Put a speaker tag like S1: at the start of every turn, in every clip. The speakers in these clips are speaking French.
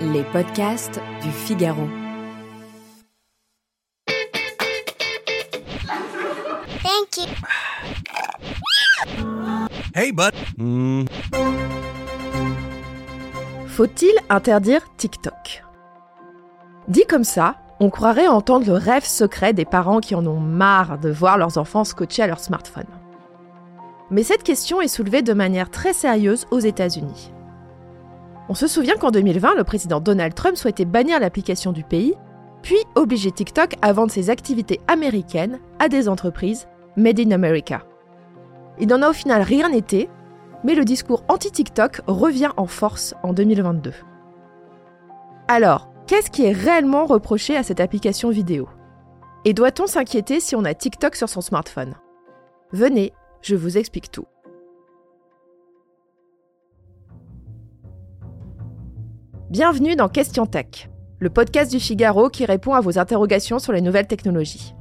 S1: Les podcasts du Figaro.
S2: Thank you.
S3: Hey bud
S4: Faut-il interdire TikTok? Dit comme ça, on croirait entendre le rêve secret des parents qui en ont marre de voir leurs enfants scotchés à leur smartphone. Mais cette question est soulevée de manière très sérieuse aux États-Unis. On se souvient qu'en 2020, le président Donald Trump souhaitait bannir l'application du pays, puis obliger TikTok à vendre ses activités américaines à des entreprises Made in America. Il n'en a au final rien été, mais le discours anti-TikTok revient en force en 2022. Alors, qu'est-ce qui est réellement reproché à cette application vidéo? Et doit-on s'inquiéter si on a TikTok sur son smartphone? Venez, je vous explique tout. Bienvenue dans Question Tech, le podcast du Figaro qui répond à vos interrogations sur les nouvelles technologies.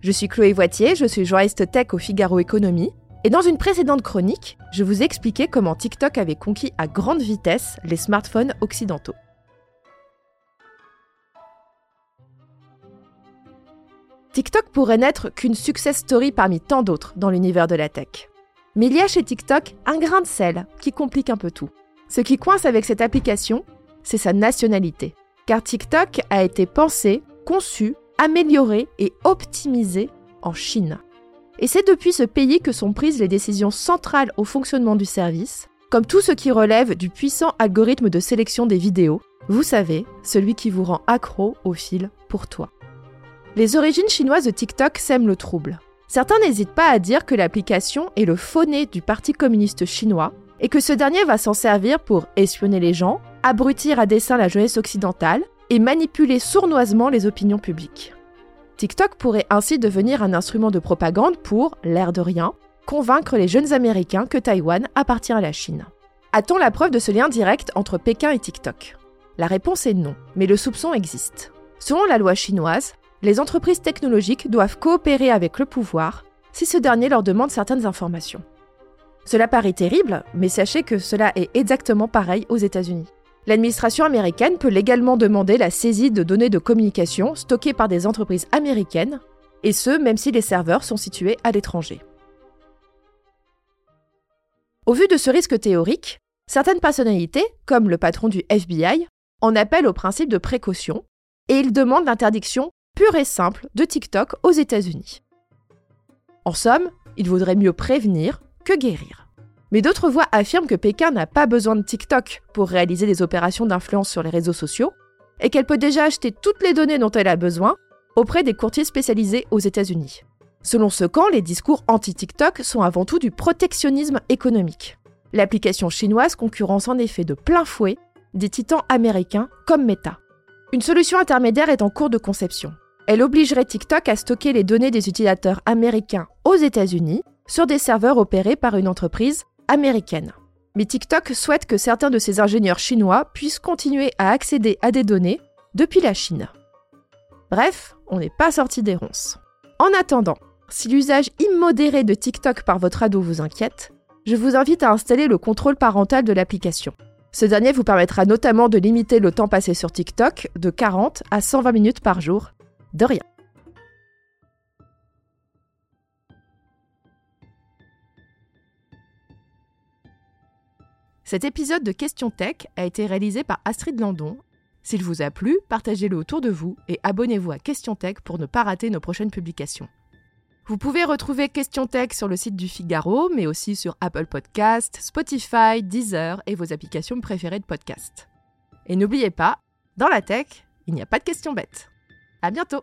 S4: Je suis Chloé Voitier, je suis journaliste tech au Figaro Économie, et dans une précédente chronique, je vous expliquais comment TikTok avait conquis à grande vitesse les smartphones occidentaux. TikTok pourrait n'être qu'une success story parmi tant d'autres dans l'univers de la tech. Mais il y a chez TikTok un grain de sel qui complique un peu tout. Ce qui coince avec cette application, c'est sa nationalité. Car TikTok a été pensé, conçu, amélioré et optimisé en Chine. Et c'est depuis ce pays que sont prises les décisions centrales au fonctionnement du service, comme tout ce qui relève du puissant algorithme de sélection des vidéos, vous savez, celui qui vous rend accro au fil pour toi. Les origines chinoises de TikTok sèment le trouble. Certains n'hésitent pas à dire que l'application est le faux-nez du Parti communiste chinois et que ce dernier va s'en servir pour espionner les gens, abrutir à dessein la jeunesse occidentale et manipuler sournoisement les opinions publiques. TikTok pourrait ainsi devenir un instrument de propagande pour, l'air de rien, convaincre les jeunes Américains que Taïwan appartient à la Chine. A-t-on la preuve de ce lien direct entre Pékin et TikTok? La réponse est non, mais le soupçon existe. Selon la loi chinoise, les entreprises technologiques doivent coopérer avec le pouvoir si ce dernier leur demande certaines informations. Cela paraît terrible, mais sachez que cela est exactement pareil aux États-Unis. L'administration américaine peut légalement demander la saisie de données de communication stockées par des entreprises américaines, et ce même si les serveurs sont situés à l'étranger. Au vu de ce risque théorique, certaines personnalités, comme le patron du FBI, en appellent au principe de précaution, et ils demandent l'interdiction pure et simple de TikTok aux États-Unis. En somme, il vaudrait mieux prévenir que guérir. Mais d'autres voix affirment que Pékin n'a pas besoin de TikTok pour réaliser des opérations d'influence sur les réseaux sociaux et qu'elle peut déjà acheter toutes les données dont elle a besoin auprès des courtiers spécialisés aux États-Unis. Selon ce camp, les discours anti-TikTok sont avant tout du protectionnisme économique. L'application chinoise concurrence en effet de plein fouet des titans américains comme Meta. Une solution intermédiaire est en cours de conception. Elle obligerait TikTok à stocker les données des utilisateurs américains aux États-Unis sur des serveurs opérés par une entreprise américaine. Mais TikTok souhaite que certains de ses ingénieurs chinois puissent continuer à accéder à des données depuis la Chine. Bref, on n'est pas sorti des ronces. En attendant, si l'usage immodéré de TikTok par votre ado vous inquiète, je vous invite à installer le contrôle parental de l'application. Ce dernier vous permettra notamment de limiter le temps passé sur TikTok de 40 à 120 minutes par jour. De rien. Cet épisode de Question Tech a été réalisé par Astrid Landon. S'il vous a plu, partagez-le autour de vous et abonnez-vous à Question Tech pour ne pas rater nos prochaines publications. Vous pouvez retrouver Question Tech sur le site du Figaro, mais aussi sur Apple Podcasts, Spotify, Deezer et vos applications préférées de podcast. Et n'oubliez pas, dans la tech, il n'y a pas de questions bêtes. À bientôt!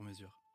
S3: sur mesure.